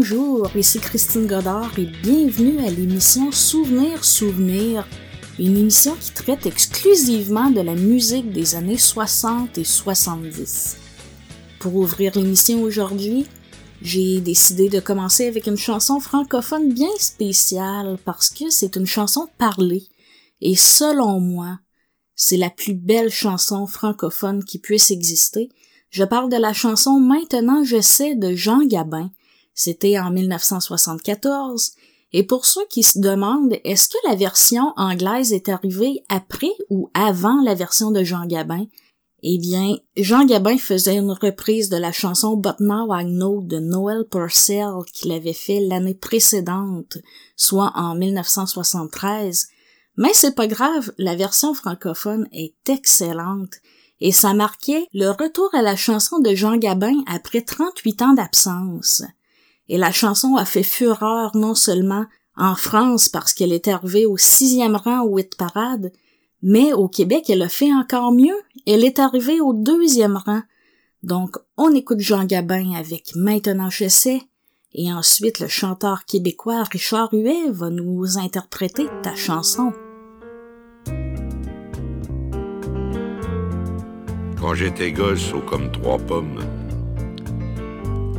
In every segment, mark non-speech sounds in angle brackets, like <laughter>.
Bonjour, ici Christine Godard et bienvenue à l'émission Souvenir Souvenir, une émission qui traite exclusivement de la musique des années 60 et 70. Pour ouvrir l'émission aujourd'hui, j'ai décidé de commencer avec une chanson francophone bien spéciale parce que c'est une chanson parlée et selon moi, c'est la plus belle chanson francophone qui puisse exister. Je parle de la chanson Maintenant je sais de Jean Gabin, c'était en 1974. Et pour ceux qui se demandent, est-ce que la version anglaise est arrivée après ou avant la version de Jean Gabin? Eh bien, Jean Gabin faisait une reprise de la chanson But Now I de Noel Purcell qu'il avait fait l'année précédente, soit en 1973. Mais c'est pas grave, la version francophone est excellente et ça marquait le retour à la chanson de Jean Gabin après 38 ans d'absence et la chanson a fait fureur non seulement en France parce qu'elle est arrivée au sixième rang au hit parade, mais au Québec, elle a fait encore mieux. Elle est arrivée au deuxième rang. Donc, on écoute Jean Gabin avec Maintenant je sais, et ensuite le chanteur québécois Richard Huet va nous interpréter ta chanson. Quand j'étais gosse, au comme trois pommes,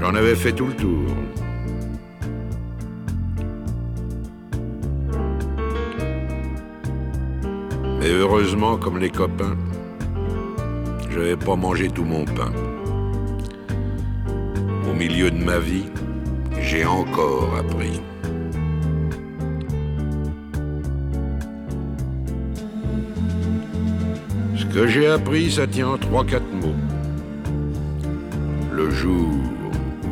J'en avais fait tout le tour. Mais heureusement, comme les copains, je n'avais pas mangé tout mon pain. Au milieu de ma vie, j'ai encore appris. Ce que j'ai appris, ça tient en trois, quatre mots. Le jour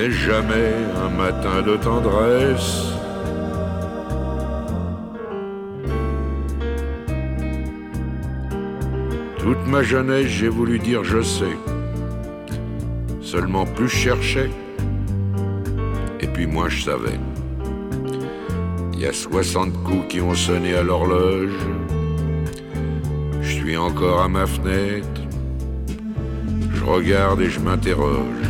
mais jamais un matin de tendresse. Toute ma jeunesse, j'ai voulu dire je sais. Seulement plus je cherchais, et puis moi je savais. Il y a 60 coups qui ont sonné à l'horloge. Je suis encore à ma fenêtre. Je regarde et je m'interroge.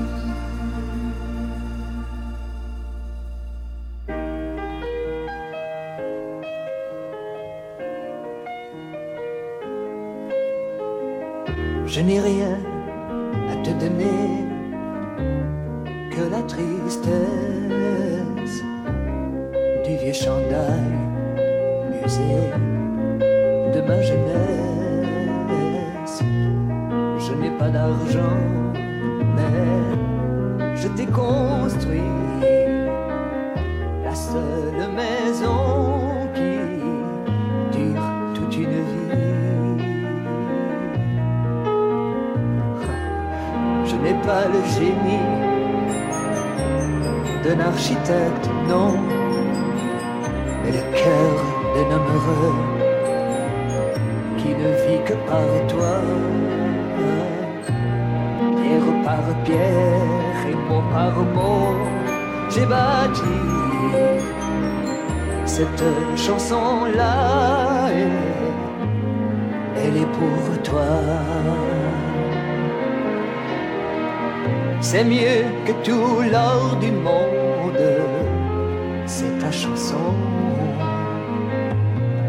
Ta chanson.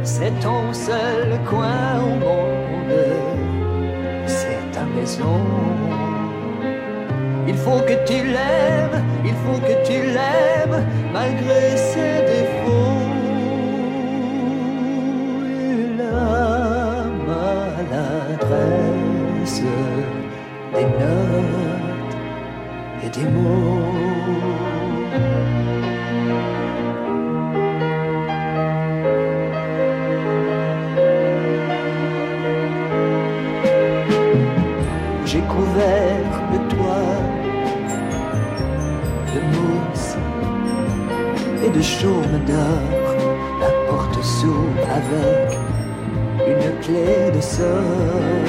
C'est ton seul coin au monde, c'est ta maison. Il faut que tu l'aimes, il faut que tu l'aimes, malgré ses défauts. La maladresse des notes et des mots. Couvert le toit de mousse et de chaume d'or. La porte s'ouvre avec une clé de sol.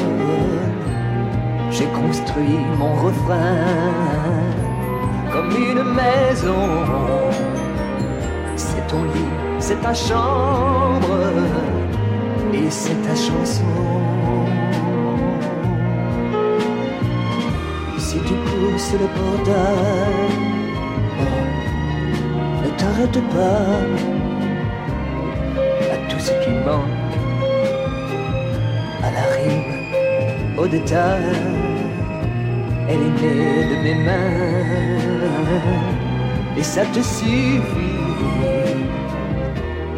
J'ai construit mon refrain comme une maison. C'est ton lit, c'est ta chambre et c'est ta chanson. Pousses le portail, oh, ne t'arrête pas à tout ce qui manque, à la rime, au détail. Elle est née de mes mains et ça te suffit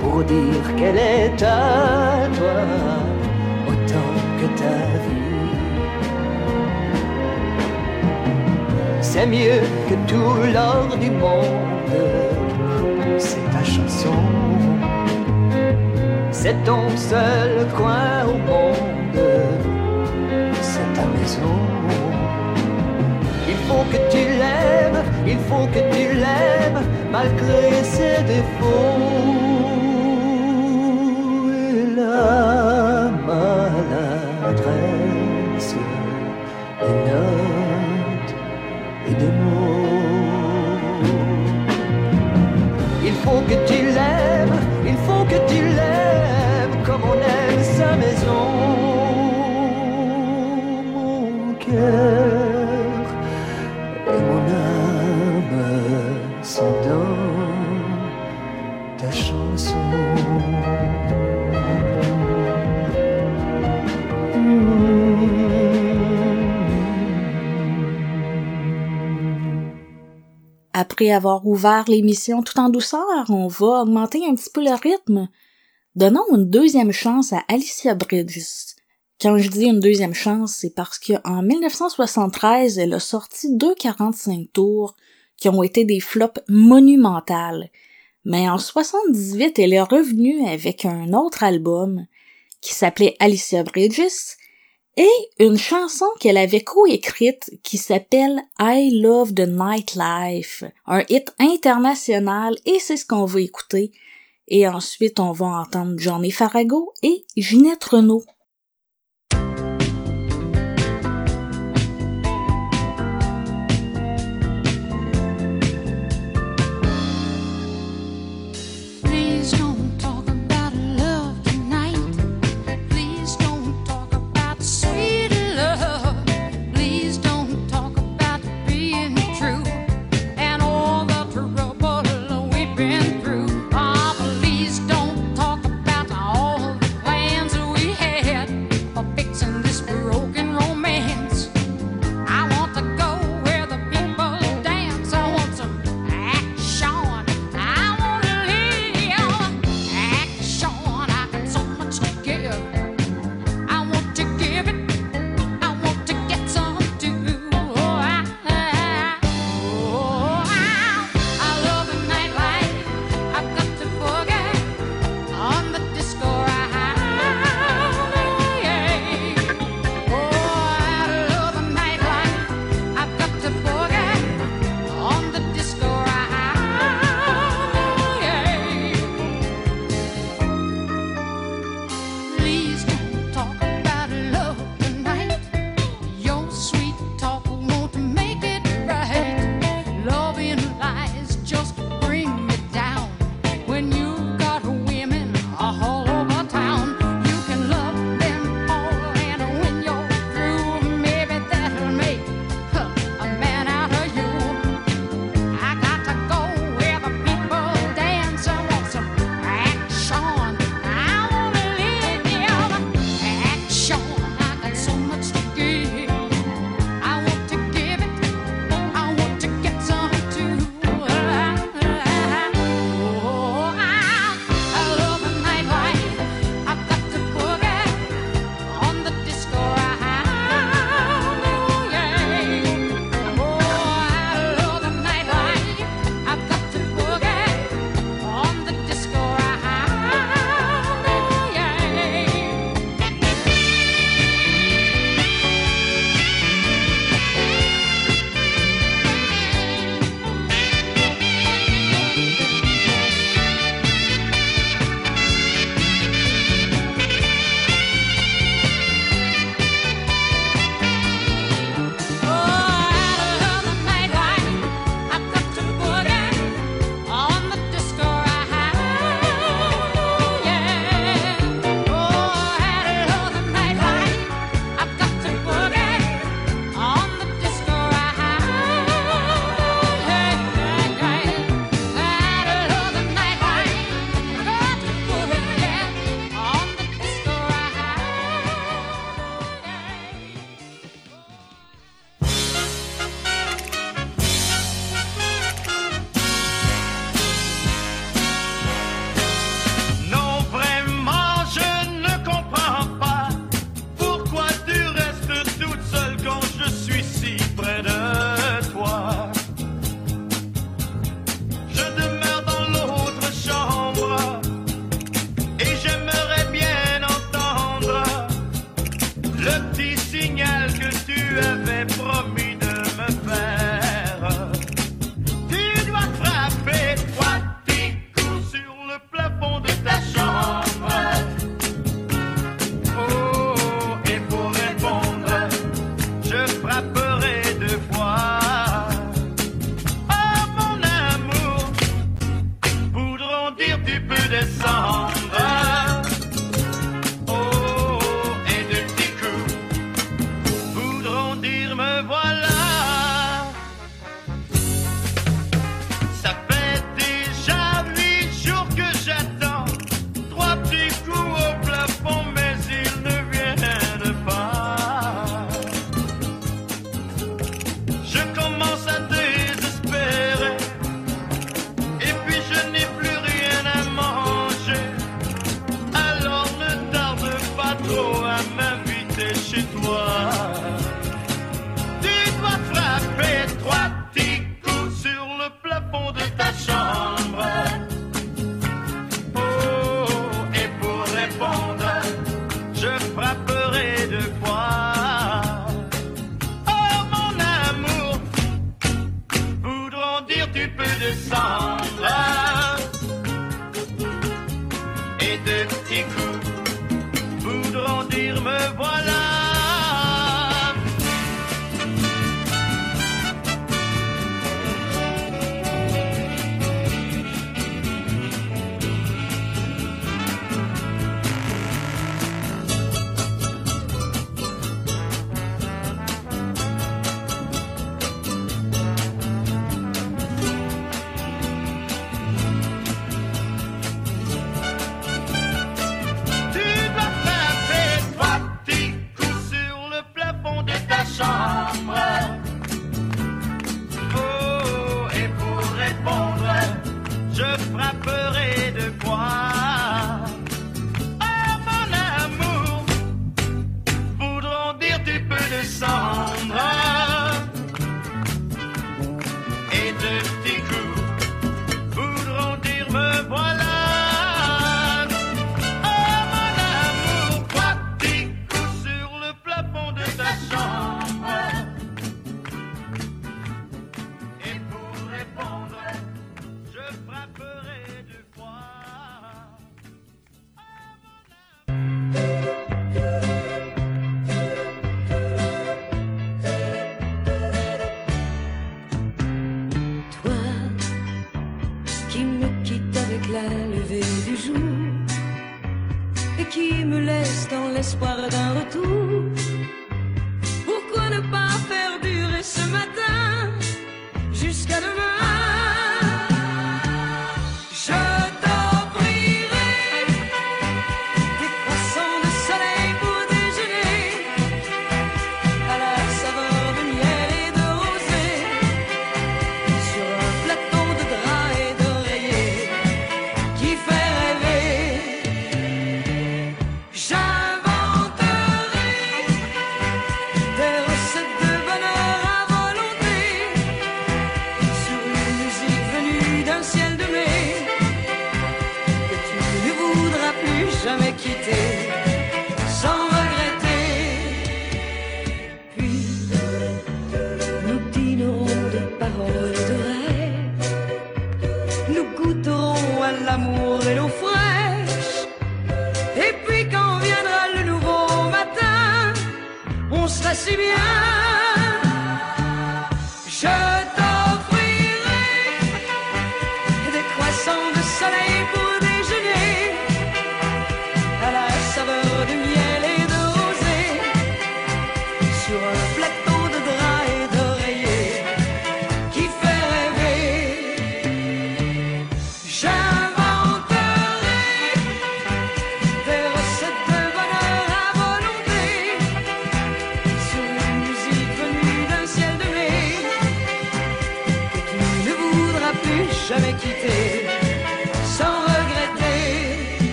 pour dire qu'elle est à toi autant que ta vie. C'est mieux que tout l'or du monde, c'est ta chanson. C'est ton seul coin au monde, c'est ta maison. Il faut que tu l'aimes, il faut que tu l'aimes, malgré ses défauts. Après avoir ouvert l'émission tout en douceur, on va augmenter un petit peu le rythme. Donnons une deuxième chance à Alicia Bridges. Quand je dis une deuxième chance, c'est parce qu'en 1973, elle a sorti deux 45 tours qui ont été des flops monumentales. Mais en 78, elle est revenue avec un autre album qui s'appelait Alicia Bridges et une chanson qu'elle avait coécrite qui s'appelle I Love the Nightlife, un hit international et c'est ce qu'on va écouter. Et ensuite, on va entendre Johnny Farago et Ginette Renault.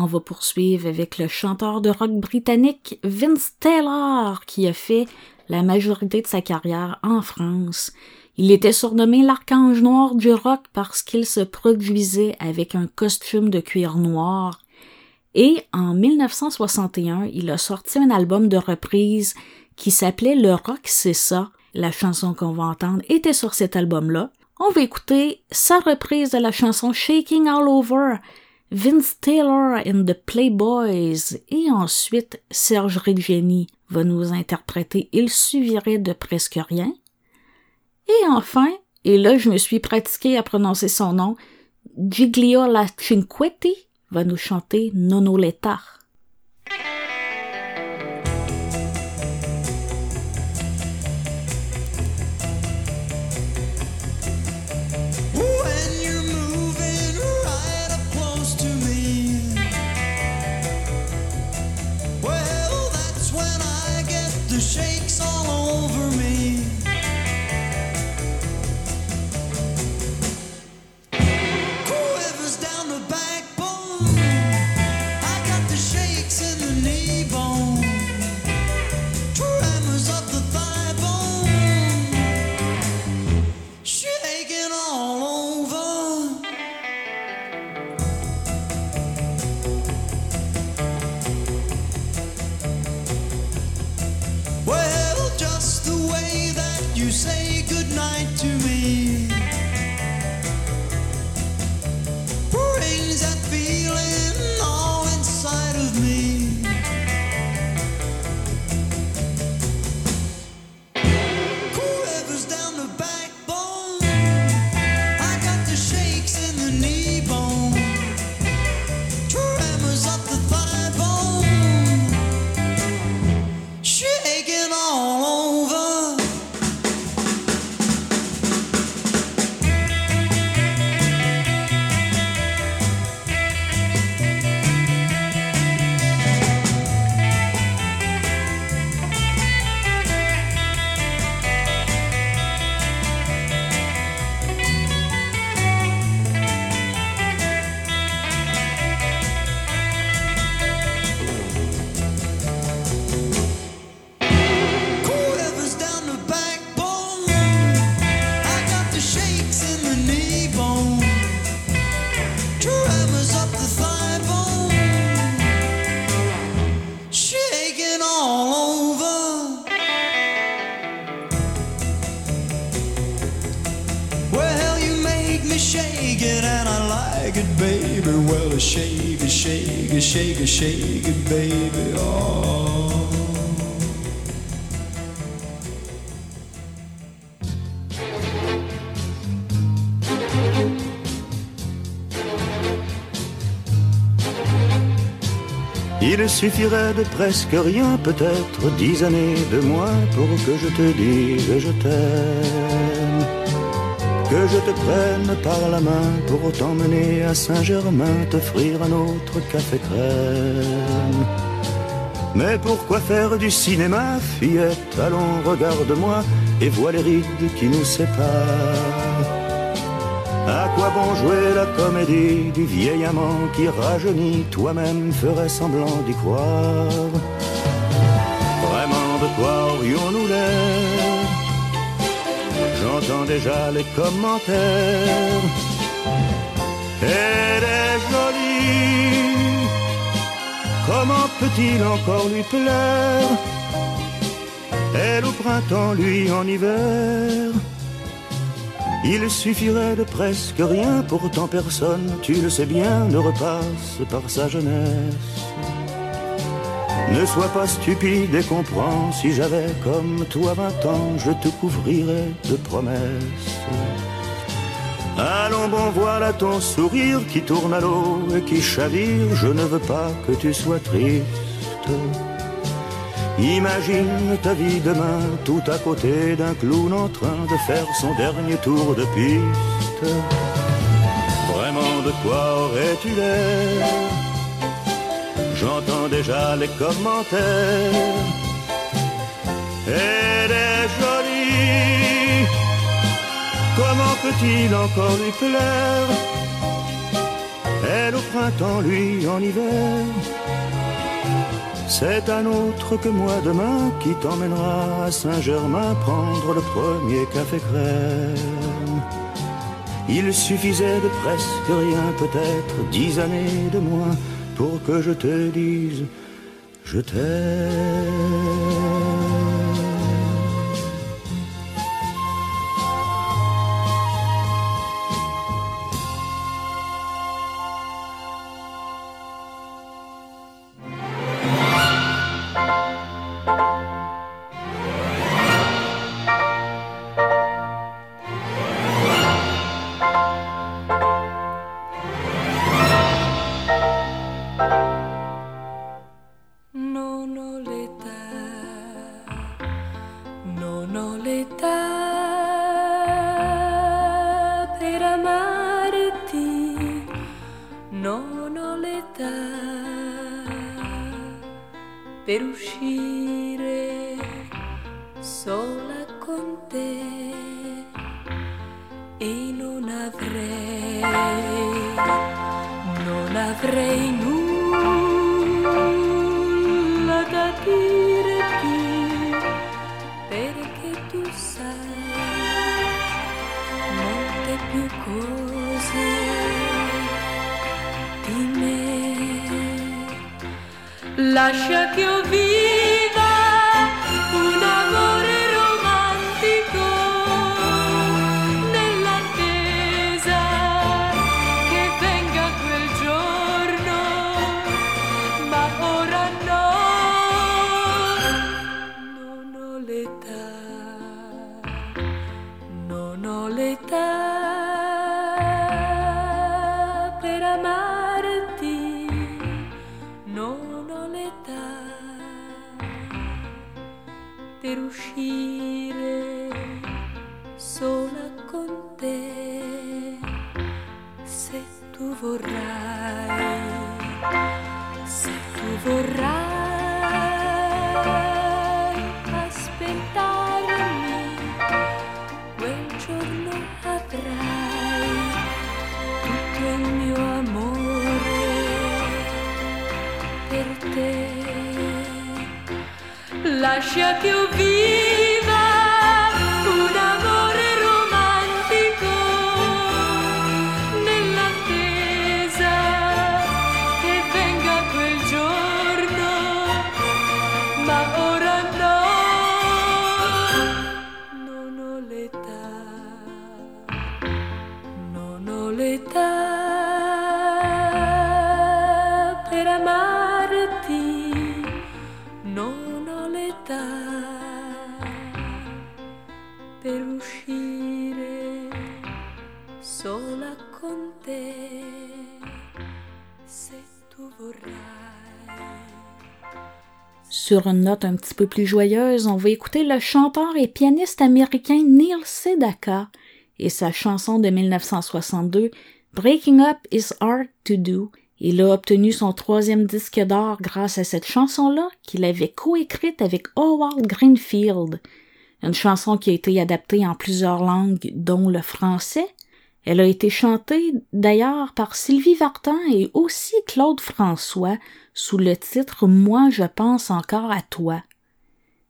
On va poursuivre avec le chanteur de rock britannique Vince Taylor qui a fait la majorité de sa carrière en France. Il était surnommé l'archange noir du rock parce qu'il se produisait avec un costume de cuir noir. Et en 1961, il a sorti un album de reprise qui s'appelait Le rock c'est ça. La chanson qu'on va entendre était sur cet album-là. On va écouter sa reprise de la chanson Shaking All Over Vince Taylor and the Playboys et ensuite Serge Reggiani va nous interpréter Il suffirait de presque rien. Et enfin, et là je me suis pratiqué à prononcer son nom, Giglio La Cinquetti va nous chanter Nonoletta. Shake it and I like it, baby. Well, shake it, shake it, shake it, shake it, baby. Oh. Il suffirait de presque rien, peut-être dix années de moins pour que je te dise je t'aime. Que je te prenne par la main pour t'emmener à Saint-Germain, t'offrir un autre café crème. Mais pourquoi faire du cinéma, fillette? Allons, regarde-moi et vois les rides qui nous séparent. À quoi bon jouer la comédie du vieil amant qui rajeunit Toi-même ferais semblant d'y croire? Vraiment de quoi aurions-nous l'air? J'entends déjà les commentaires. Elle est jolie. Comment peut-il encore lui plaire? Elle au printemps, lui en hiver. Il suffirait de presque rien, pourtant personne, tu le sais bien, ne repasse par sa jeunesse. Ne sois pas stupide et comprends, si j'avais comme toi vingt ans, je te couvrirais de promesses. Allons bon, voilà ton sourire qui tourne à l'eau et qui chavire, je ne veux pas que tu sois triste. Imagine ta vie demain tout à côté d'un clown en train de faire son dernier tour de piste. Vraiment de quoi aurais-tu l'air? J'entends déjà les commentaires. Elle est jolie. Comment peut-il encore lui plaire? Elle au printemps, lui en hiver. C'est un autre que moi demain qui t'emmènera à Saint-Germain prendre le premier café crème. Il suffisait de presque rien, peut-être dix années de moins, pour que je te dise je t'aime. L'età per amarti, non ho l'età per uscire sola con te. E non avrei, non avrei Lascia che eu vi Une note un petit peu plus joyeuse, on va écouter le chanteur et pianiste américain Neil Sedaka et sa chanson de 1962 Breaking Up is Hard to Do. Il a obtenu son troisième disque d'or grâce à cette chanson-là qu'il avait coécrite avec Howard Greenfield, une chanson qui a été adaptée en plusieurs langues, dont le français. Elle a été chantée d'ailleurs par Sylvie Vartan et aussi Claude François sous le titre Moi je pense encore à toi.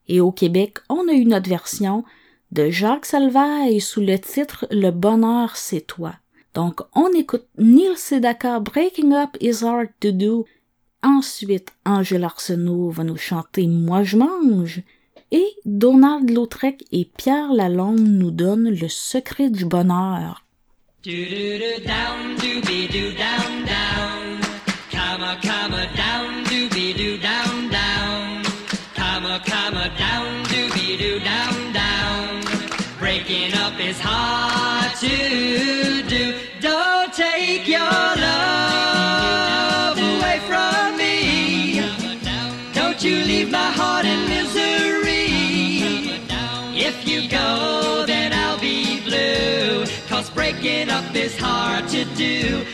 Et au Québec, on a eu notre version de Jacques Salvaille sous le titre Le bonheur c'est toi. Donc on écoute Neil Sedaka Breaking Up is Hard to Do. Ensuite, Angèle Arsenault va nous chanter Moi je mange. Et Donald Lautrec et Pierre Lalonde nous donnent le secret du bonheur. Cause up is hard to do.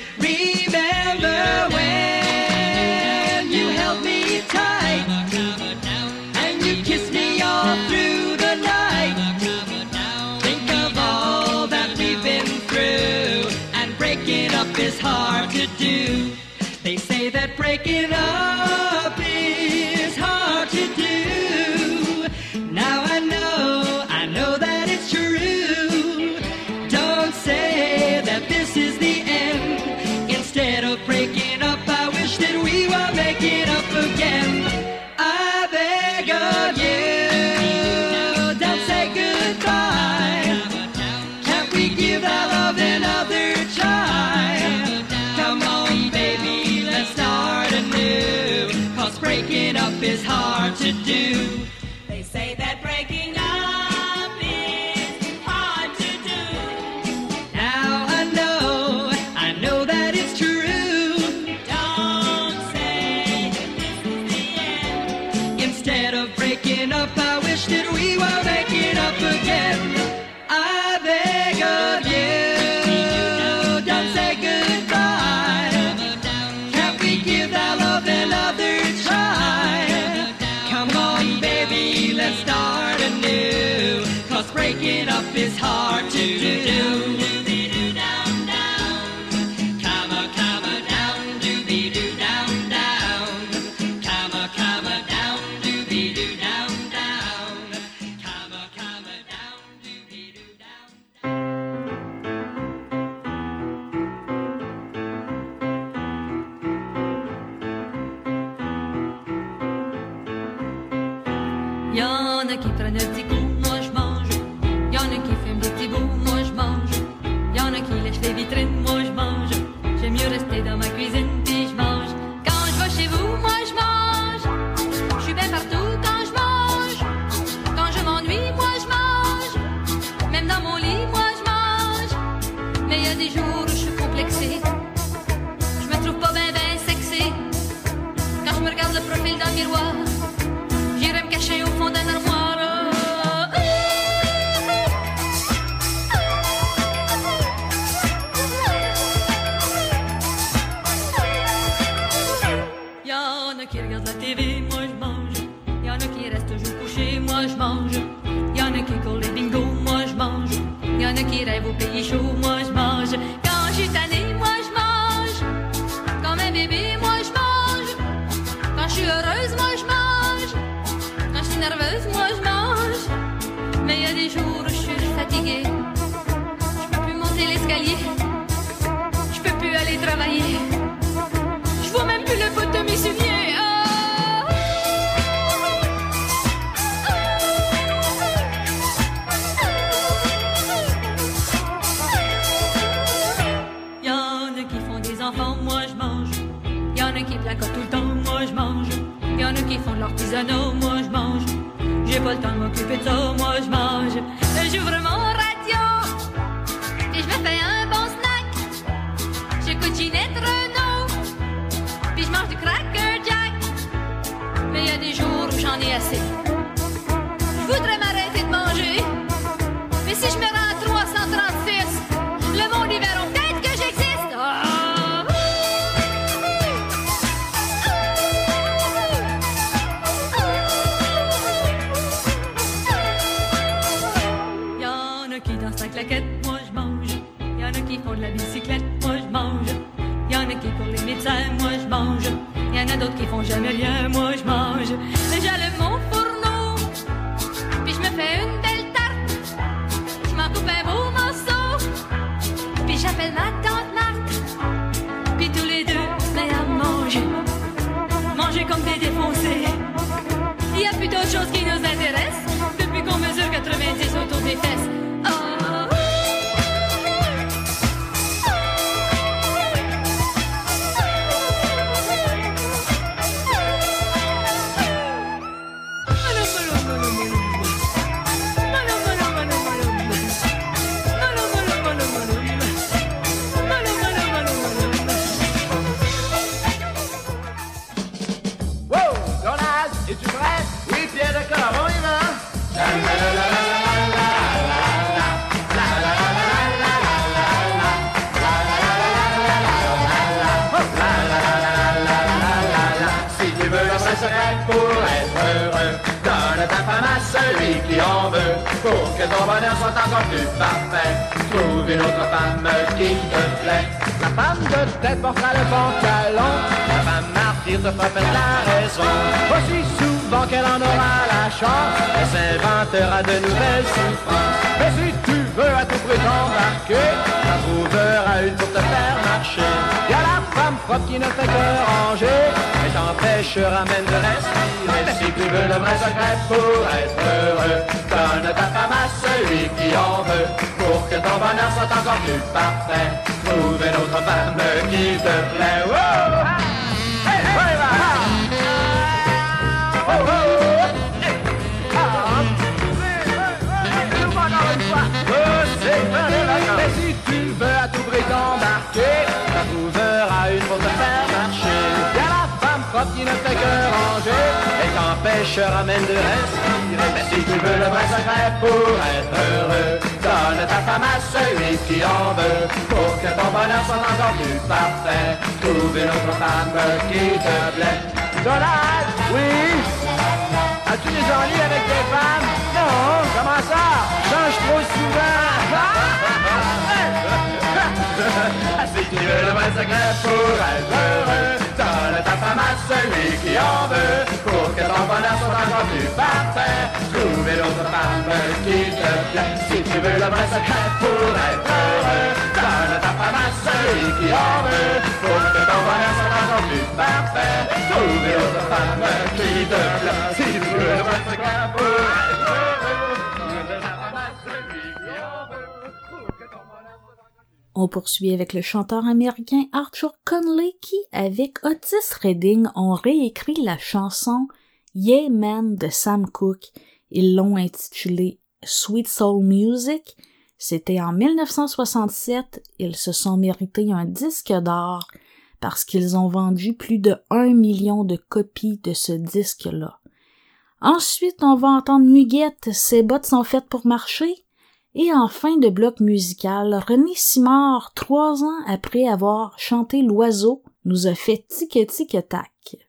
pays chaud, moi je mange. Quand je suis tannée, moi je mange. Comme un bébé, moi je mange. Quand je suis heureuse, moi je mange. Quand je suis nerveuse, moi je mange. Mais il y a des jours où je suis fatiguée. l'artisanat, moi je mange. J'ai pas le temps de m'occuper de ça, moi je mange. Et j'ai vraiment pour être heureux. Donne ta femme à celui qui en veut, pour que ton bonheur soit encore plus parfait. Trouve une autre femme qui te plaît. La femme de tête portera le pantalon, la femme martyre te fera la raison. Aussi souvent qu'elle en aura la chance, elle s'inventera de nouvelles souffrances. Mais veux à tout prix t'embarquer T'en trouveras une pour te faire marcher Y'a la femme propre qui ne fait que ranger Et t'empêchera même de respirer Mais si tu veux le vrai secret pour être heureux Donne ta femme à celui qui en veut Pour que ton bonheur soit encore plus parfait Trouve une autre femme qui te plaît! Hey, hey! Oh, oh, oh! Femme propre qui ne fait que ranger et t'empêchera même de respirer. Mais si tu veux le vrai secret pour être heureux, donne ta femme à celui qui en veut. Pour que ton bonheur soit encore plus parfait, trouve une autre femme qui te plaît. Donald, oui As-tu des ennuis avec tes femmes? Non, comment ça? Change trop souvent. si tu veux le vrai secret pour être heureux, ta femme à celui qui en veut. Pour que ton bonheur soit encore plus parfait, trouve une autre qui te plaît. Si tu veux le vrai secret pour être heureux, donne ta femme à celui qui en veut. Pour que ton bonheur soit encore plus parfait, qui te plaît. Si tu veux le vrai secret pour être heureux, On poursuit avec le chanteur américain Arthur Conley qui, avec Otis Redding, ont réécrit la chanson Yeah Man de Sam Cooke. Ils l'ont intitulée Sweet Soul Music. C'était en 1967. Ils se sont mérités un disque d'or parce qu'ils ont vendu plus de un million de copies de ce disque-là. Ensuite, on va entendre Muguette, ses bottes sont faites pour marcher. Et en fin de bloc musical, René Simard, trois ans après avoir chanté L'Oiseau, nous a fait tic tic tac.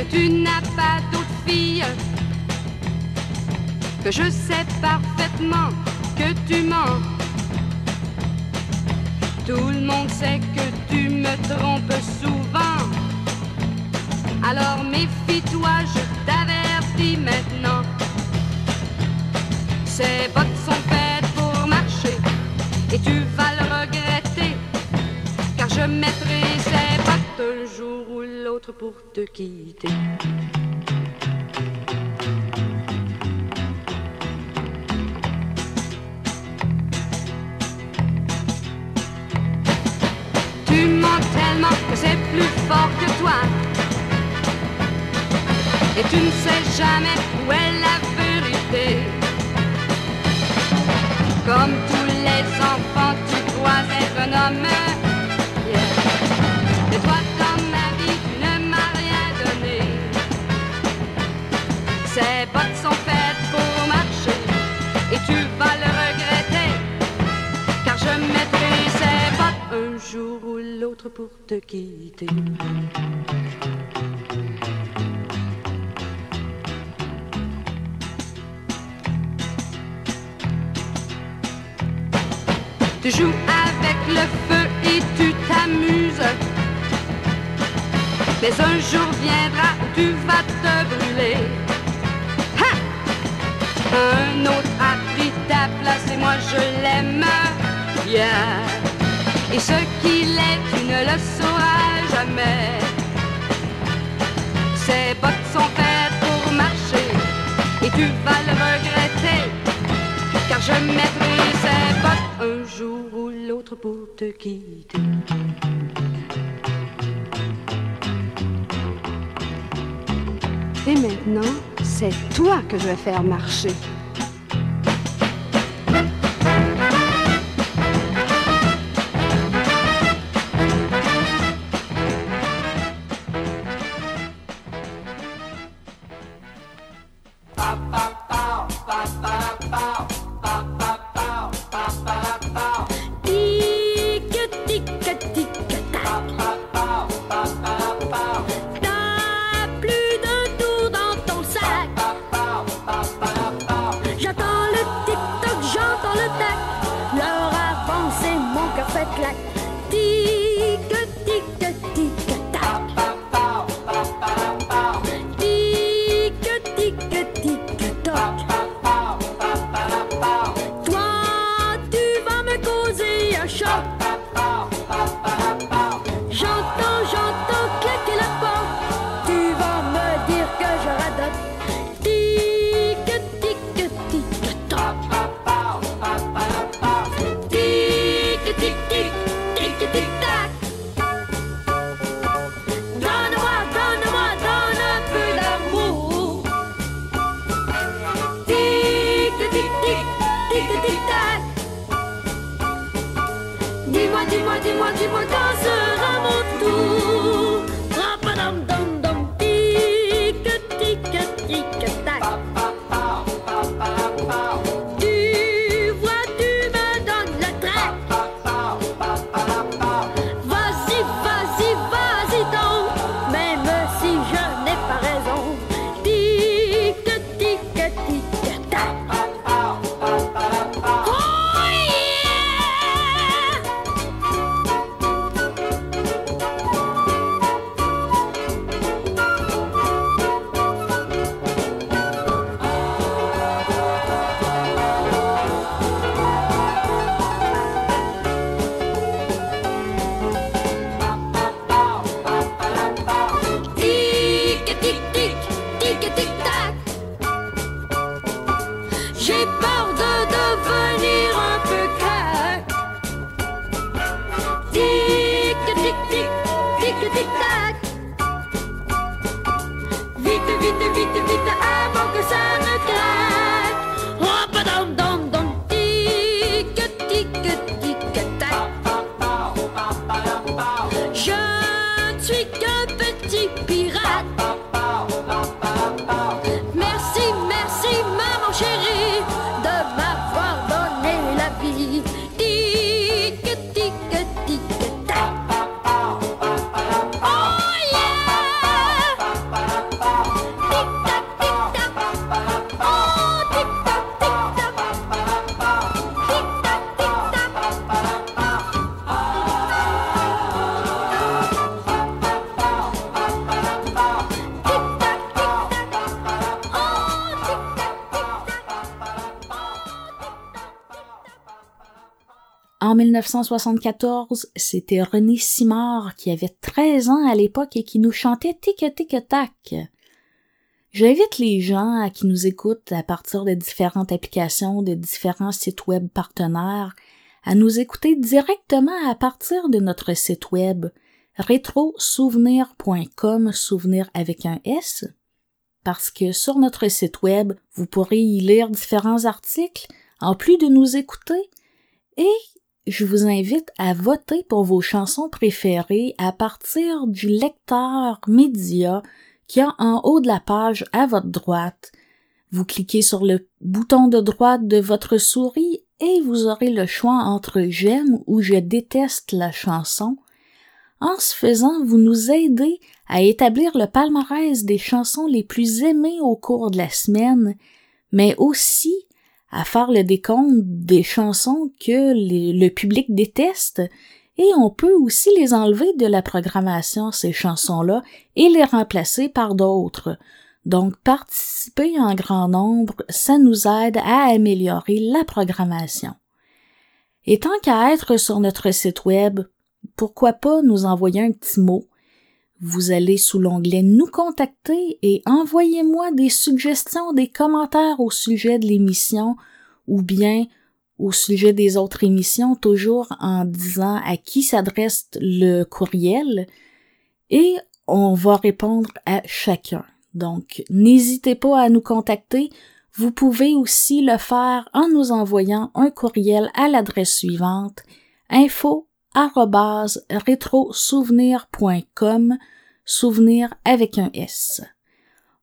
que tu n'as pas d'autre fille, que je sais parfaitement que tu mens. Tout le monde sait que tu me trompes souvent. Alors méfie-toi, je pour te quitter. Tu mens tellement que c'est plus fort que toi. Et tu ne sais jamais où est n'importe. Ces bottes sont faites pour marcher et tu vas le regretter. Car je mettrai ces bottes un jour ou l'autre pour te quitter. Et maintenant, c'est toi que je vais faire marcher. 1974, c'était René Simard qui avait 13 ans à l'époque et qui nous chantait Tic Tic Tac. J'invite les gens qui nous écoutent à partir de différentes applications, de différents sites web partenaires, à nous écouter directement à partir de notre site web rétrosouvenir.com, souvenir avec un S, parce que sur notre site web, vous pourrez y lire différents articles, en plus de nous écouter, et je vous invite à voter pour vos chansons préférées à partir du lecteur média qui a en haut de la page à votre droite. Vous cliquez sur le bouton de droite de votre souris et vous aurez le choix entre j'aime ou je déteste la chanson. En ce faisant, vous nous aidez à établir le palmarès des chansons les plus aimées au cours de la semaine, mais aussi à faire le décompte des chansons que le public déteste et on peut aussi les enlever de la programmation, ces chansons-là, et les remplacer par d'autres. Donc, participer en grand nombre, ça nous aide à améliorer la programmation. Et tant qu'à être sur notre site web, pourquoi pas nous envoyer un petit mot? Vous allez sous l'onglet Nous contacter et envoyez-moi des suggestions, des commentaires au sujet de l'émission ou bien au sujet des autres émissions, toujours en disant à qui s'adresse le courriel et on va répondre à chacun. Donc, n'hésitez pas à nous contacter. Vous pouvez aussi le faire en nous envoyant un courriel à l'adresse suivante info rétrosouvenir.com souvenir avec un S.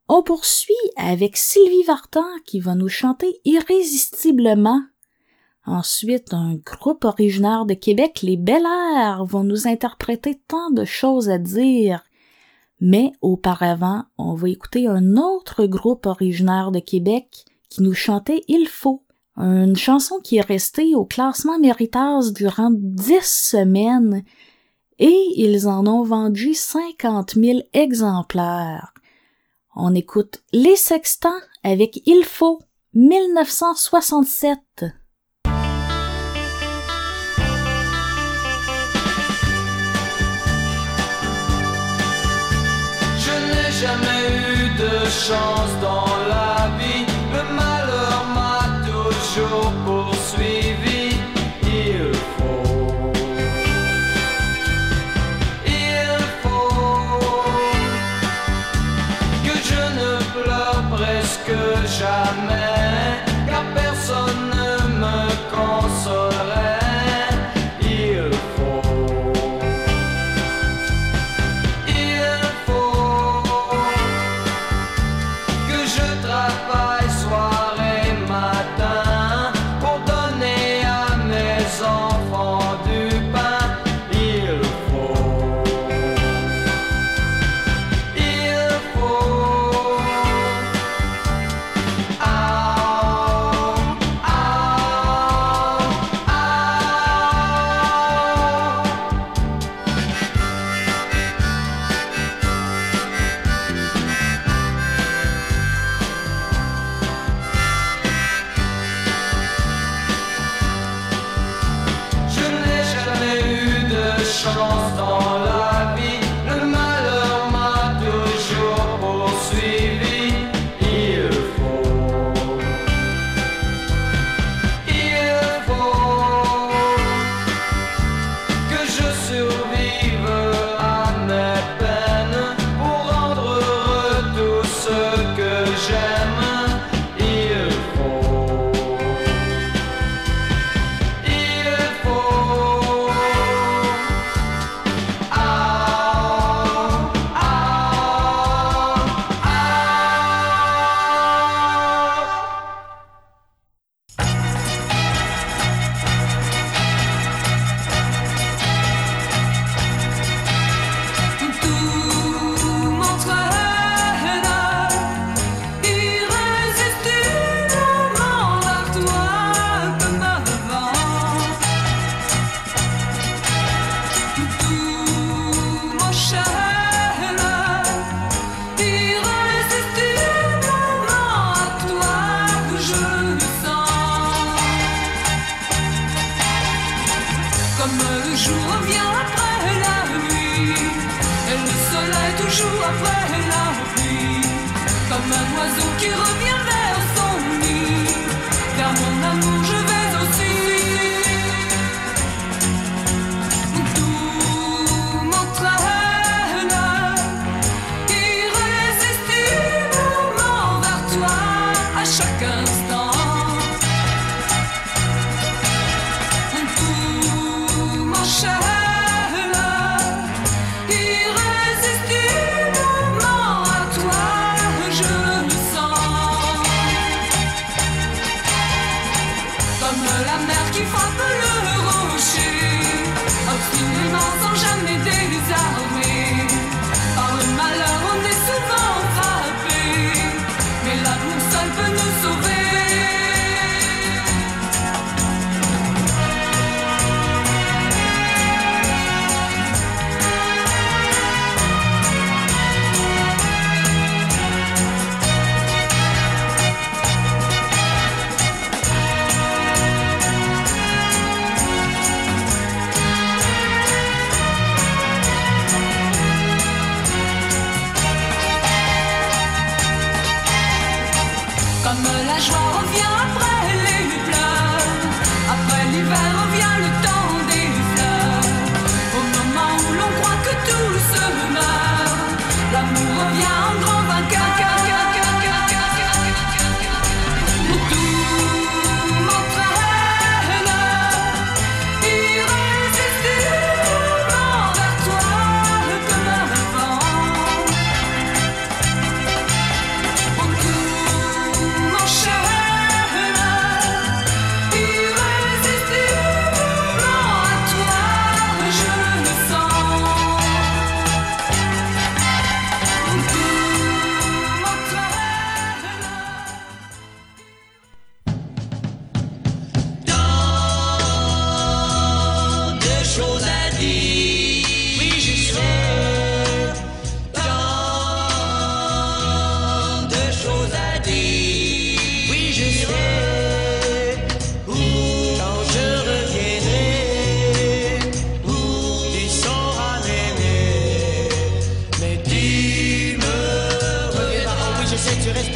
On poursuit avec Sylvie Vartan qui va nous chanter irrésistiblement. Ensuite, un groupe originaire de Québec, les Bel Airs, vont nous interpréter tant de choses à dire. Mais auparavant, on va écouter un autre groupe originaire de Québec qui nous chantait Il faut. Une chanson qui est restée au classement Méritas durant dix semaines et ils en ont vendu 50 000 exemplaires. On écoute Les Sextants avec Il faut 1967. Je n'ai jamais eu de chance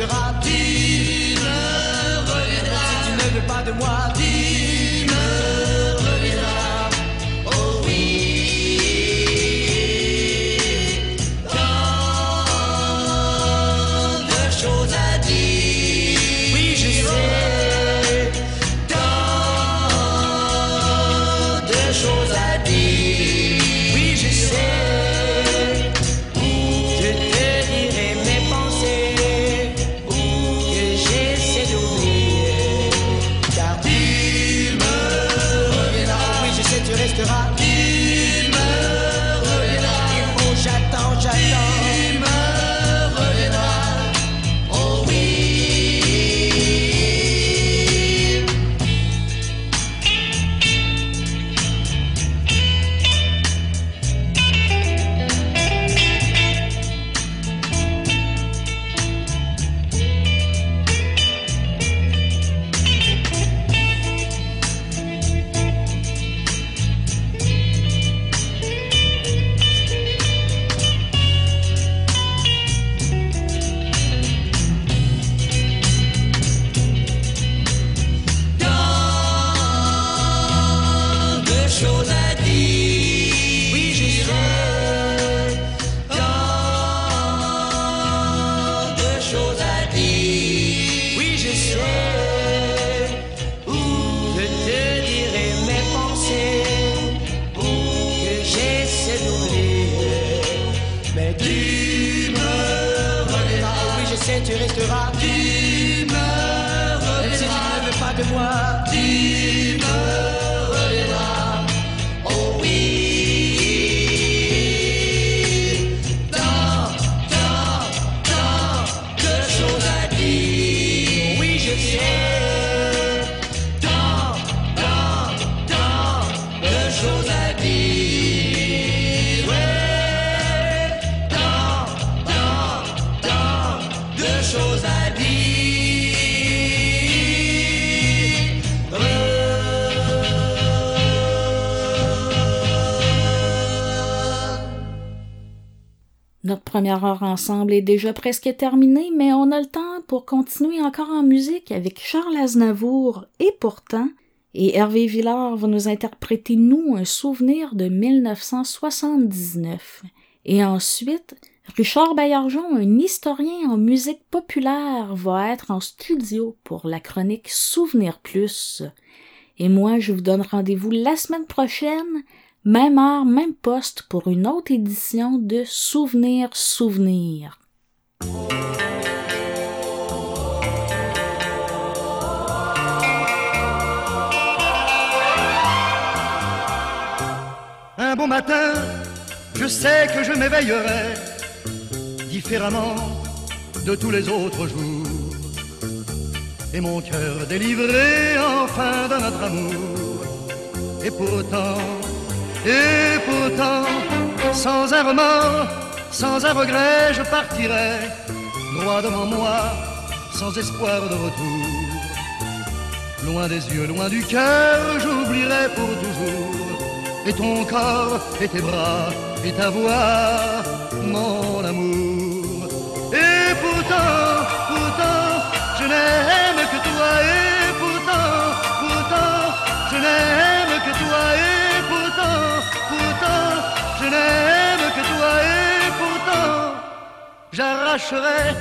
Piraten. ensemble est déjà presque terminé, mais on a le temps pour continuer encore en musique avec Charles Aznavour et pourtant, et Hervé Villard va nous interpréter nous un souvenir de 1979. Et ensuite, Richard Baillargeon, un historien en musique populaire, va être en studio pour la chronique Souvenir Plus. Et moi, je vous donne rendez-vous la semaine prochaine même heure, même poste pour une autre édition de Souvenir Souvenir. Un bon matin, je sais que je m'éveillerai différemment de tous les autres jours. Et mon cœur délivré enfin de notre amour. Et pourtant, et pourtant, sans un remords, sans un regret, je partirai droit devant moi, sans espoir de retour. Loin des yeux, loin du cœur, j'oublierai pour toujours. Et ton corps, et tes bras, et ta voix, mon amour. Et pourtant, j'arracherai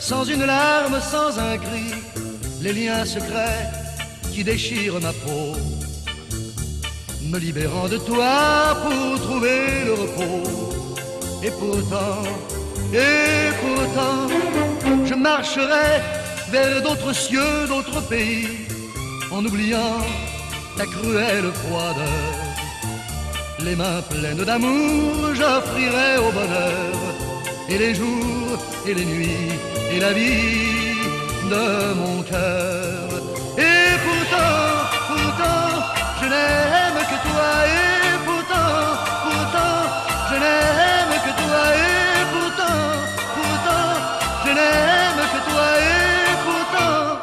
sans une larme, sans un cri, les liens secrets qui déchirent ma peau, me libérant de toi pour trouver le repos. Et pourtant, et pourtant, je marcherai vers d'autres cieux, d'autres pays, en oubliant ta cruelle froideur. Les mains pleines d'amour, j'offrirai au bonheur, et les jours, et les nuits, et la vie de mon cœur. Et pourtant, pourtant, je n'aime que toi. Et pourtant, pourtant, je n'aime que toi. Et pourtant, pourtant, je n'aime que toi. Et pourtant,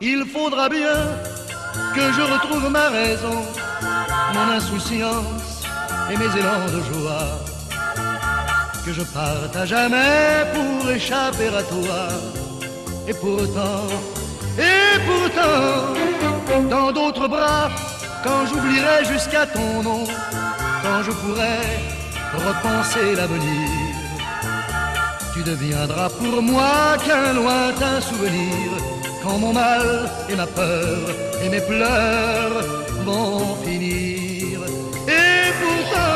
il faudra bien que je retrouve ma raison, mon insouciance et mes élans de joie. Je parte à jamais pour échapper à toi. Et pourtant, et pourtant, dans d'autres bras, quand j'oublierai jusqu'à ton nom, quand je pourrai repenser l'avenir, tu deviendras pour moi qu'un lointain souvenir, quand mon mal et ma peur et mes pleurs vont finir. Et pourtant,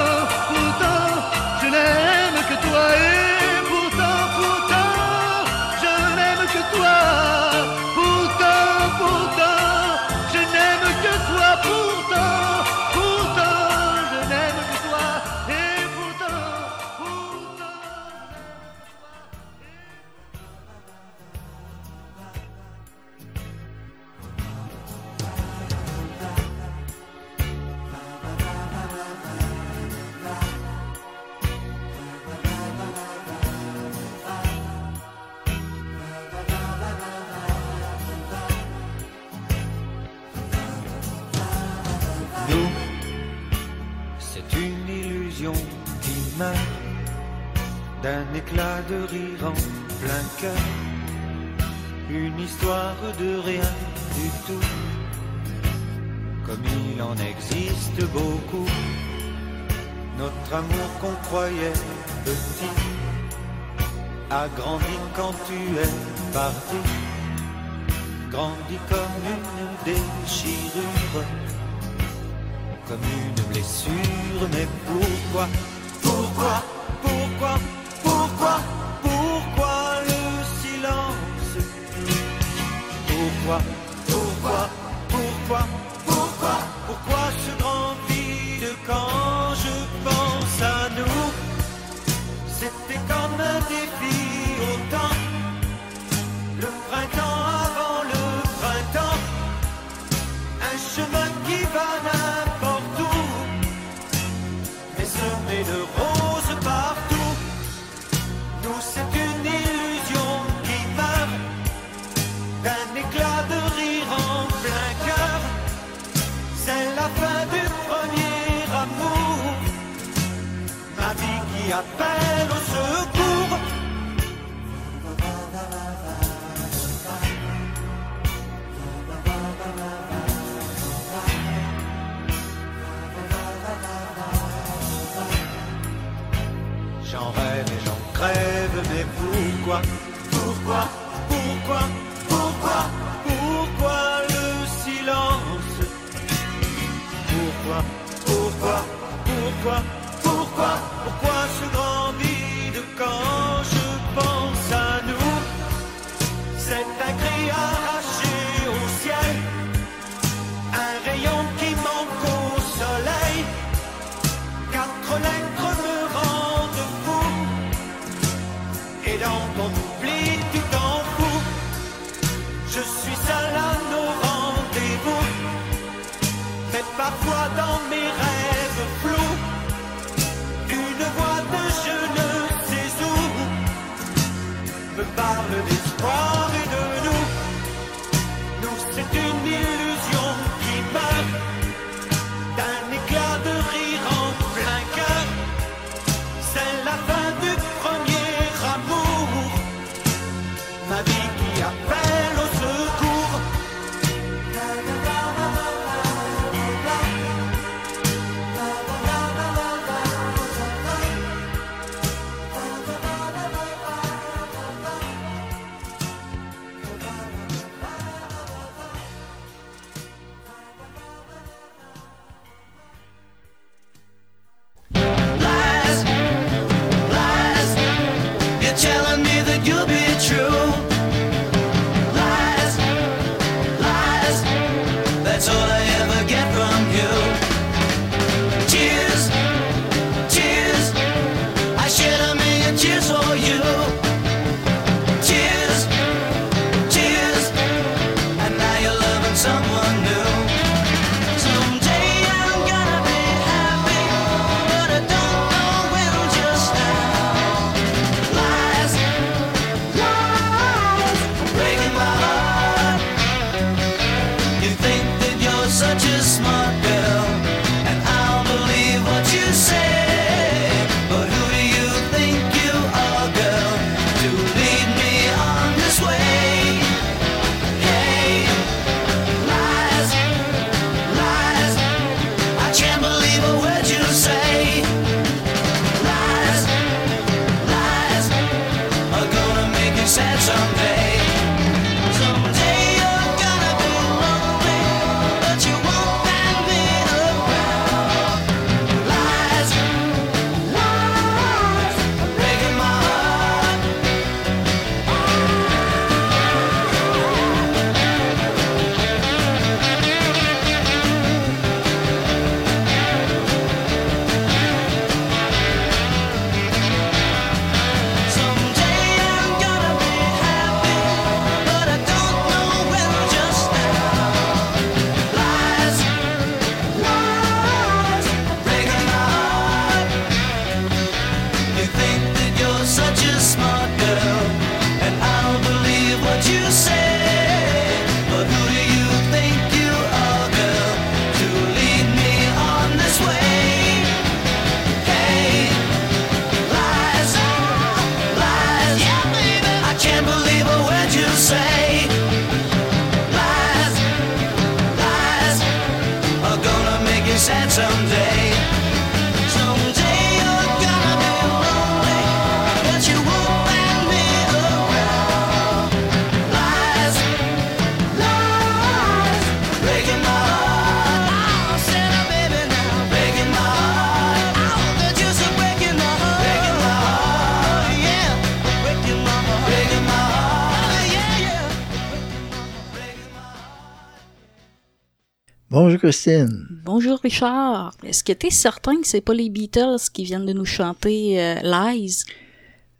Bonjour Christine. Bonjour Richard. Est-ce que tu es certain que c'est pas les Beatles qui viennent de nous chanter euh, Lies?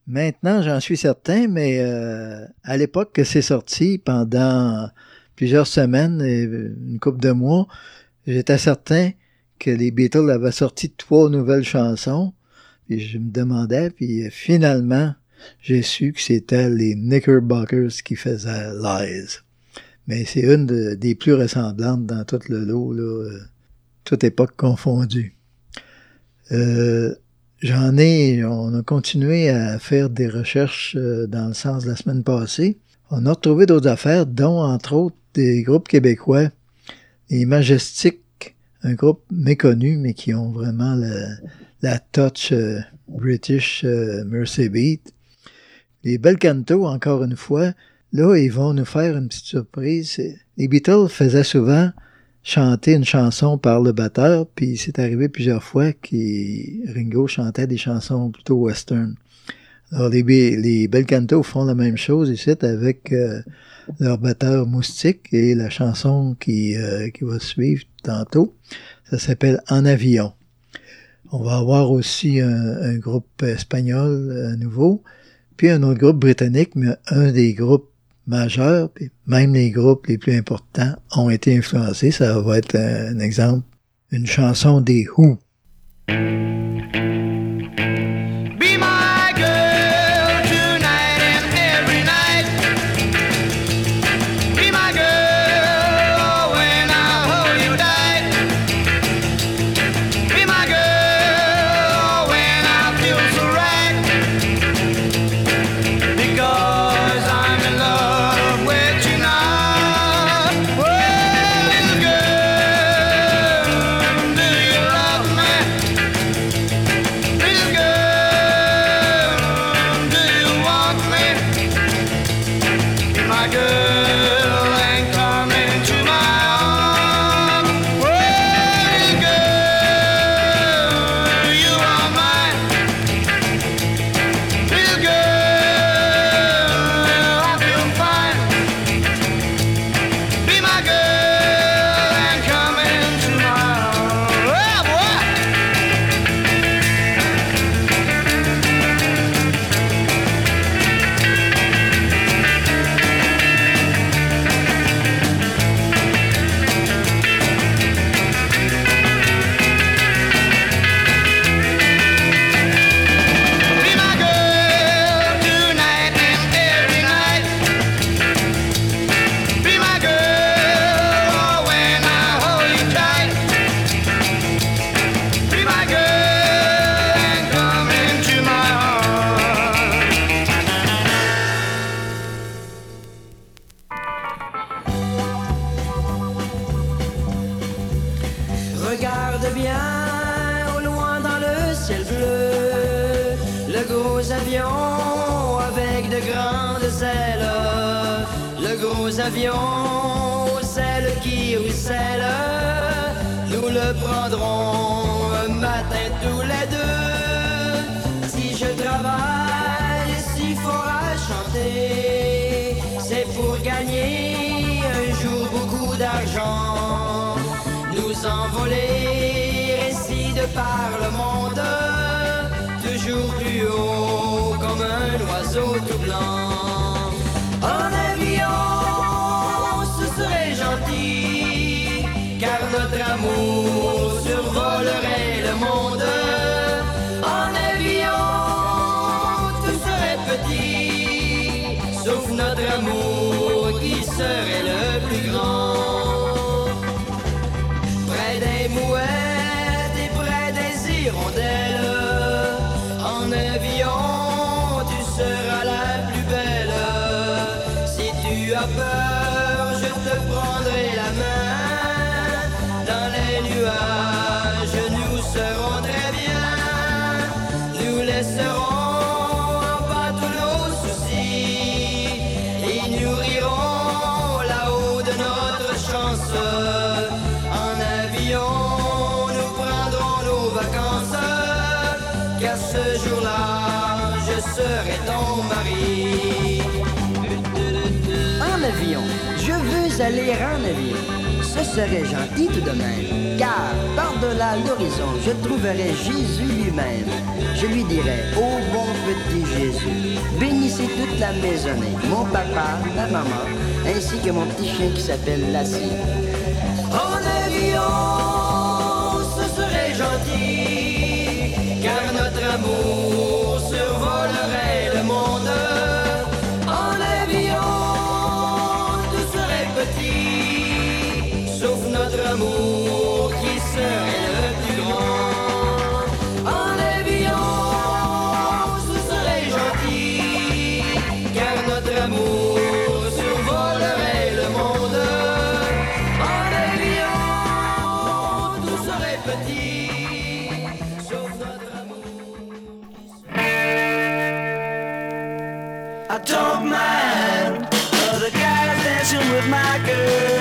Maintenant, j'en suis certain, mais euh, à l'époque que c'est sorti, pendant plusieurs semaines et une couple de mois, j'étais certain que les Beatles avaient sorti trois nouvelles chansons. Puis je me demandais, puis finalement, j'ai su que c'était les Knickerbockers qui faisaient Lies. Mais c'est une de- des plus ressemblantes dans tout le lot, là, euh, toute époque confondue. Euh, J'en ai, on a continué à faire des recherches euh, dans le sens de la semaine passée. On a retrouvé d'autres affaires, dont entre autres des groupes québécois, les Majestics, un groupe méconnu, mais qui ont vraiment la, la touch euh, British euh, Mercy Beat. Les Belcanto, encore une fois, là, ils vont nous faire une petite surprise. Les Beatles faisaient souvent chanter une chanson par le batteur, puis c'est arrivé plusieurs fois que Ringo chantait des chansons plutôt western. Alors les, les Belcanto font la même chose ici avec euh, leur batteur moustique et la chanson qui, euh, qui va suivre tantôt, ça s'appelle En avion. On va avoir aussi un, un groupe espagnol à nouveau, puis un autre groupe britannique, mais un des groupes majeurs, puis même les groupes les plus importants ont été influencés. Ça va être un, exemple, une chanson des Who. With my girl.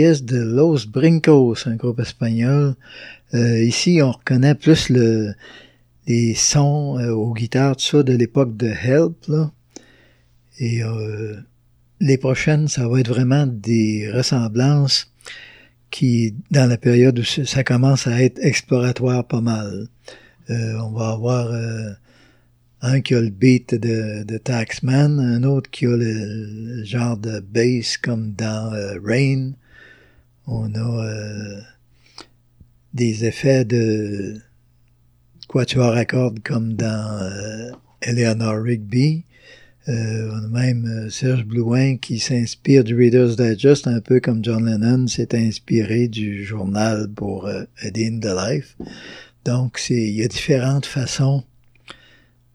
De Los Brincos, un groupe espagnol. Euh, ici, on reconnaît plus le, les sons euh, aux guitares, de l'époque de Help. Et euh, les prochaines, ça va être vraiment des ressemblances qui, dans la période où ça commence à être exploratoire pas mal. On va avoir un qui a le beat de, Taxman, un autre qui a le, genre de bass comme dans Rain. On a euh, des effets de quatuor à cordes comme dans euh, Eleanor Rigby. Euh, on a même Serge Blouin qui s'inspire du Reader's Digest, un peu comme John Lennon s'est inspiré du journal pour A in the Life. Donc, il y a différentes façons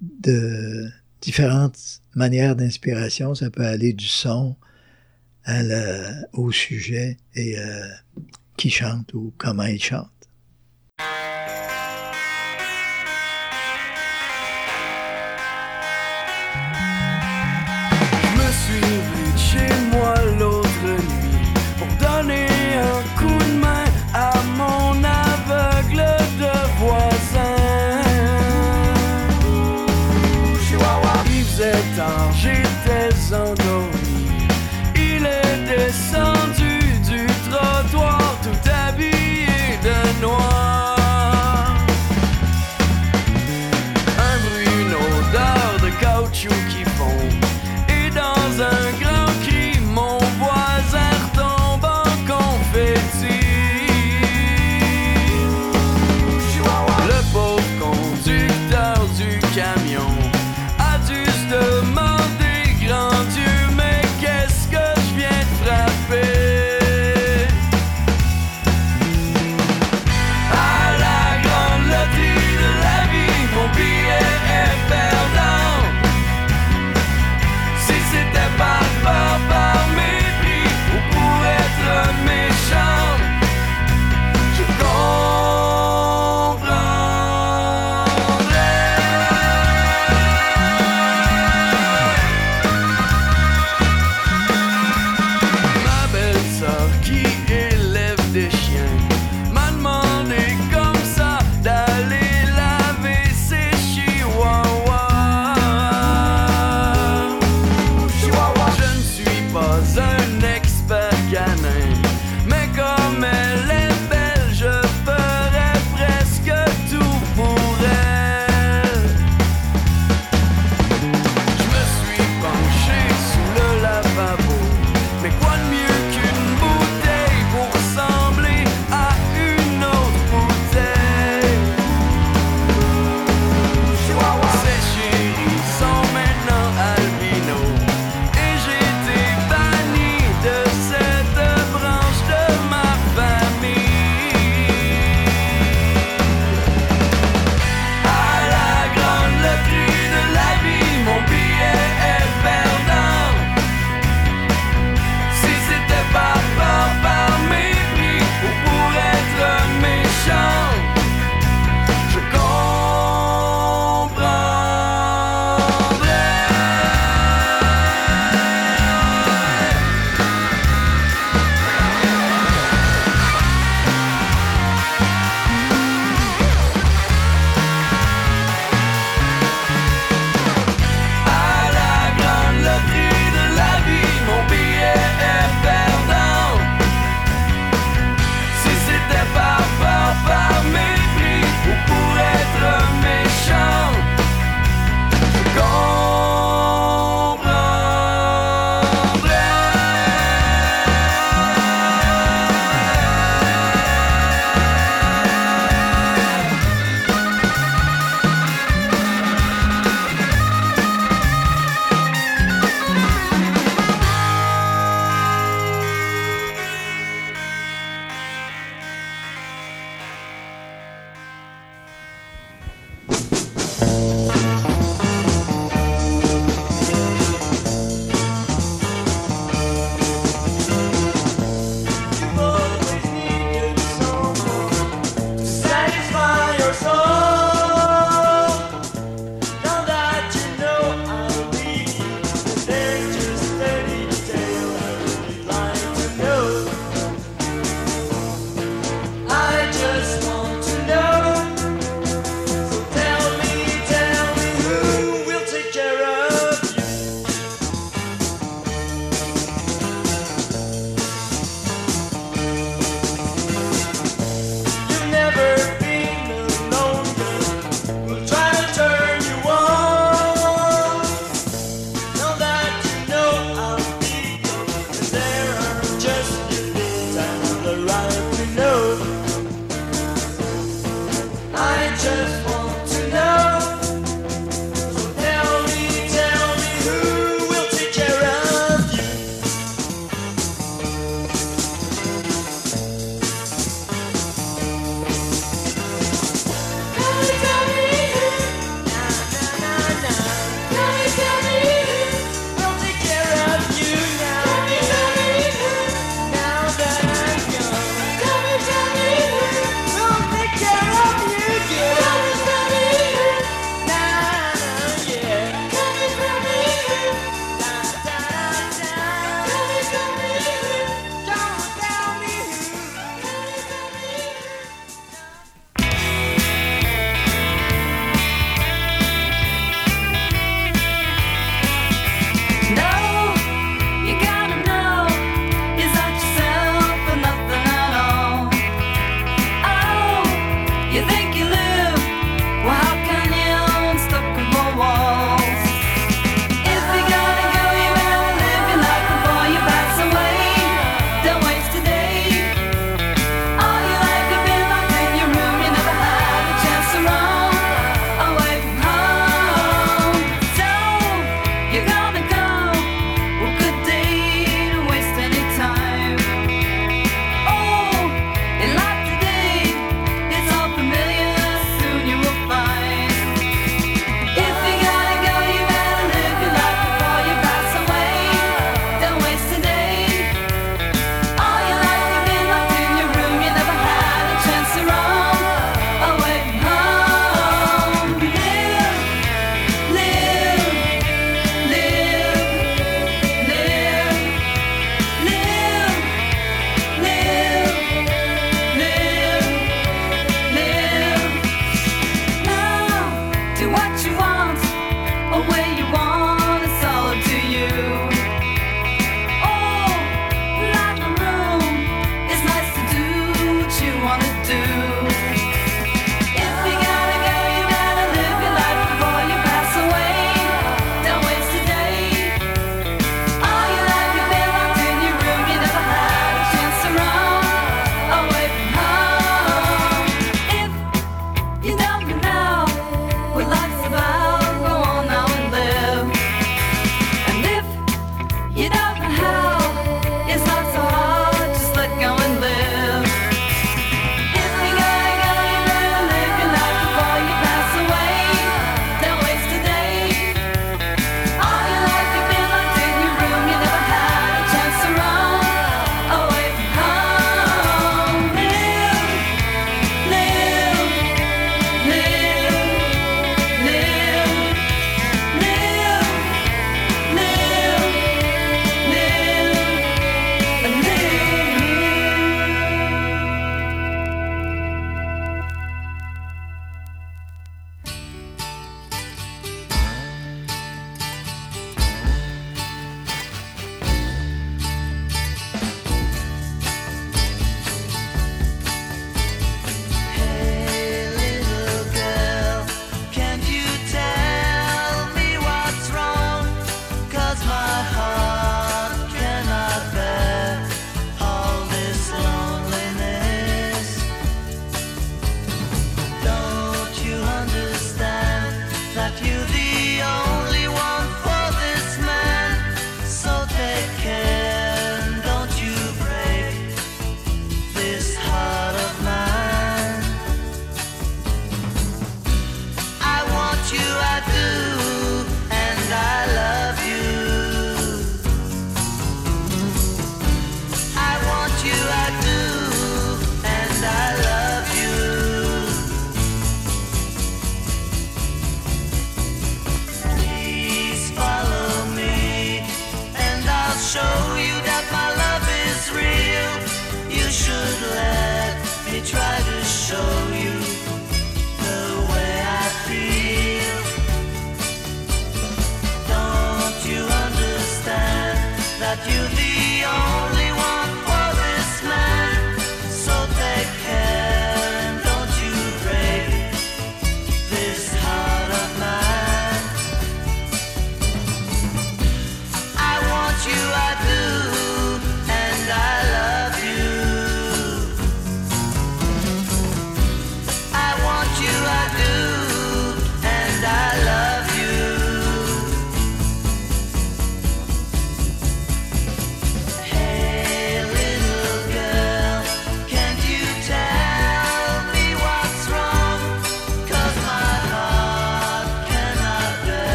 de, différentes manières d'inspiration. Ça peut aller du son la, au sujet et euh, qui chante ou comment il chante. Je me suis levé de chez moi l'autre nuit pour donner un coup de main à mon aveugle de voisin. Il faisait tard, j'étais endormi.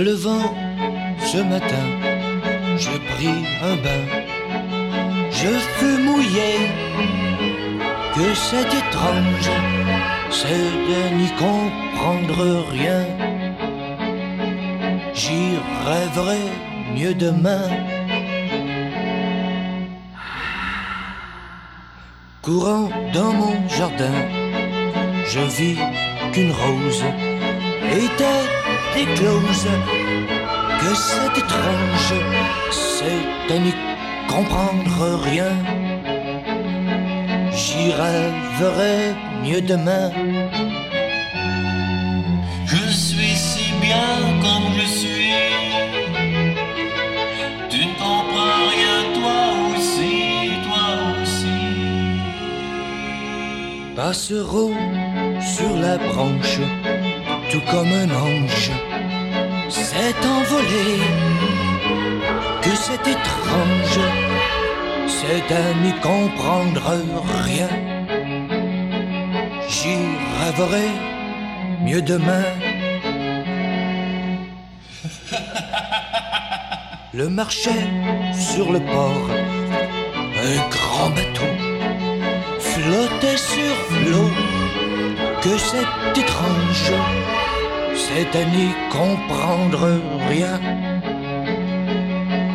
Me levant Je suis si bien comme je suis. Tu ne comprends rien, toi aussi, toi aussi. Passereau sur la branche, tout comme un ange, s'est envolé. Que c'est étrange, c'est à n'y comprendre rien. J'y rêverai mieux demain. <laughs> Le marchait sur le port, un grand bateau flottait sur l'eau. Que c'est étrange, c'est à n'y comprendre rien.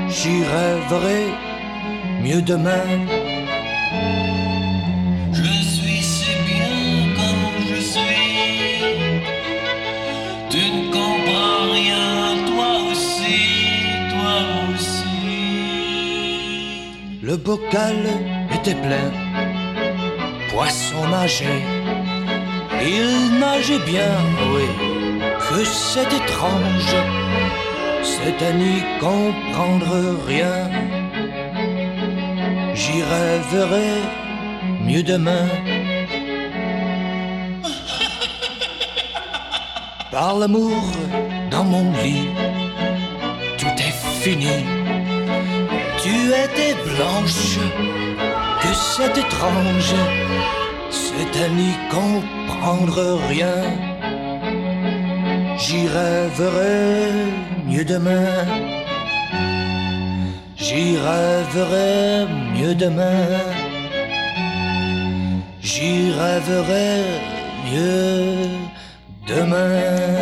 J'y rêverai mieux demain. Bocal était plein, poisson nageait. Il nageait bien, oui, que c'est étrange, c'est à n'y comprendre rien. J'y rêverai mieux demain. Par l'amour dans mon lit, tout est fini. Tu étais blanche, que c'est étrange, c'est à n'y comprendre rien. J'y rêverai mieux demain. J'y rêverai mieux demain. J'y rêverai mieux demain.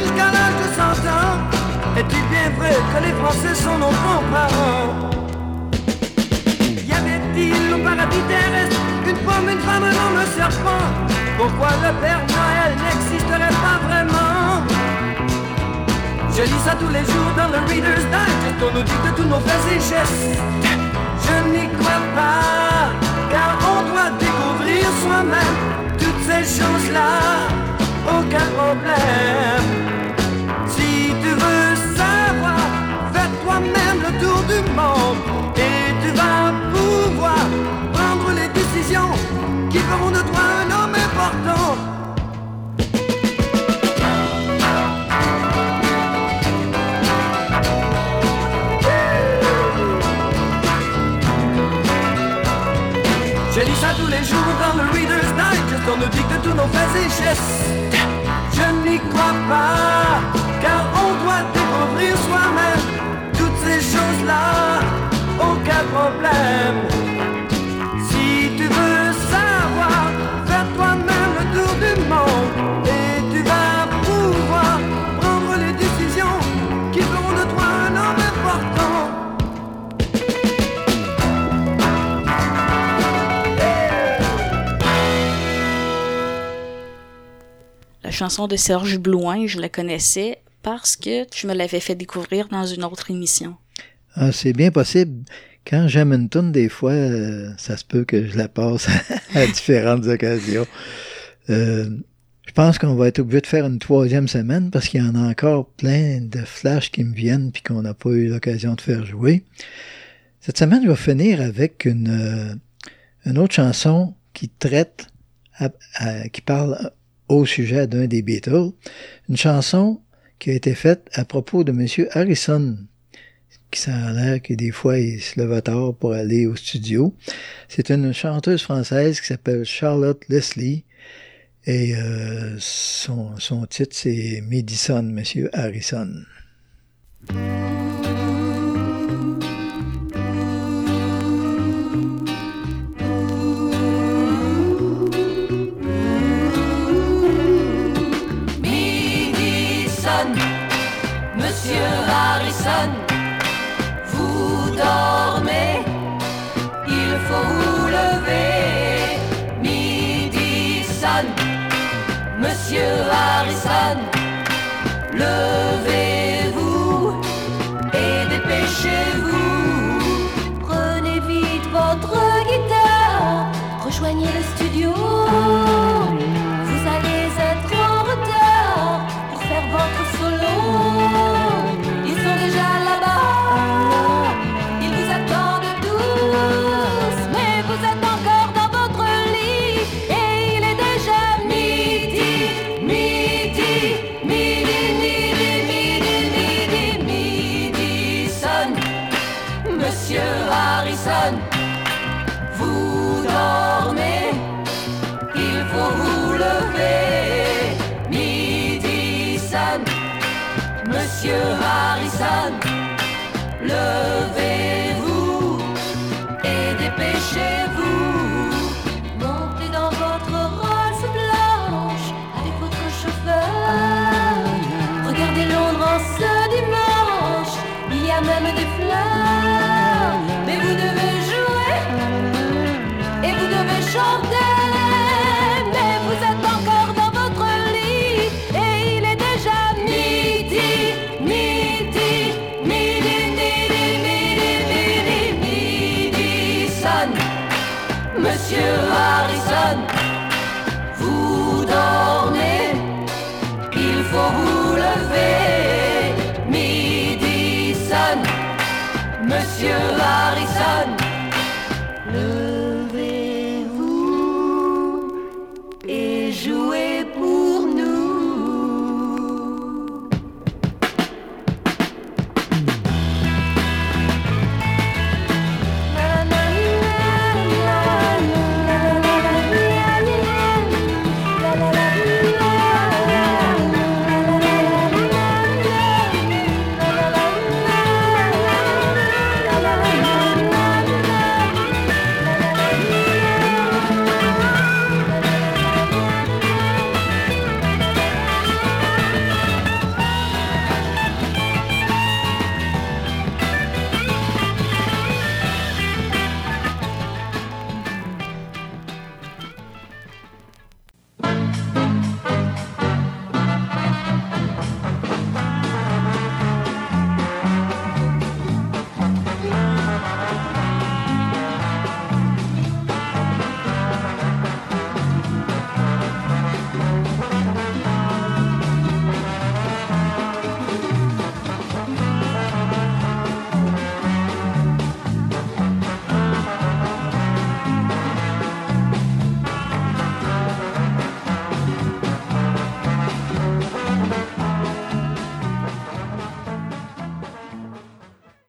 Jusqu'à l'âge de 100 ans Est-il bien vrai que les Français sont nos grands-parents Y avait-il au paradis terrestre une pomme, une femme, un homme, serpent? Pourquoi le Père Noël n'existerait pas vraiment? Je lis ça tous les jours dans le Reader's Digest. On nous dit de tous nos faits et gestes. Je n'y crois pas Car on doit découvrir soi-même Toutes ces choses-là Aucun problème. Si tu veux savoir Fais toi-même le tour du monde Et tu vas pouvoir Prendre les décisions Qui feront de toi un homme important. Je lis ça tous les jours dans le Reader's Digest On nous dit que tous nos faits et gestes n'y crois pas Car on doit découvrir soi-même Toutes ces choses-là Aucun problème chanson de Serge Blouin, je la connaissais parce que je me l'avais fait découvrir dans une autre émission. Ah, c'est bien possible. Quand j'aime une tune, des fois, euh, ça se peut que je la passe <laughs> à différentes occasions. Euh, je pense qu'on va être obligé de faire une troisième semaine parce qu'il y en a encore plein de flashs qui me viennent puis qu'on n'a pas eu l'occasion de faire jouer. Cette semaine, je vais finir avec une, euh, une autre chanson qui traite, qui parle au sujet d'un des Beatles. Une chanson qui a été faite à propos de M. Harrison, qui s'en l'air que des fois il se lève tard pour aller au studio. C'est une chanteuse française qui s'appelle Charlotte Leslie. Et euh, son, titre, c'est Madison, Monsieur Harrison. Monsieur Harrison, vous dormez, il faut vous lever. Midi sonne, Monsieur Harrison, levez-vous et dépêchez-vous. Prenez vite votre guitare, rejoignez le studio. Lever. Midi sonne, Monsieur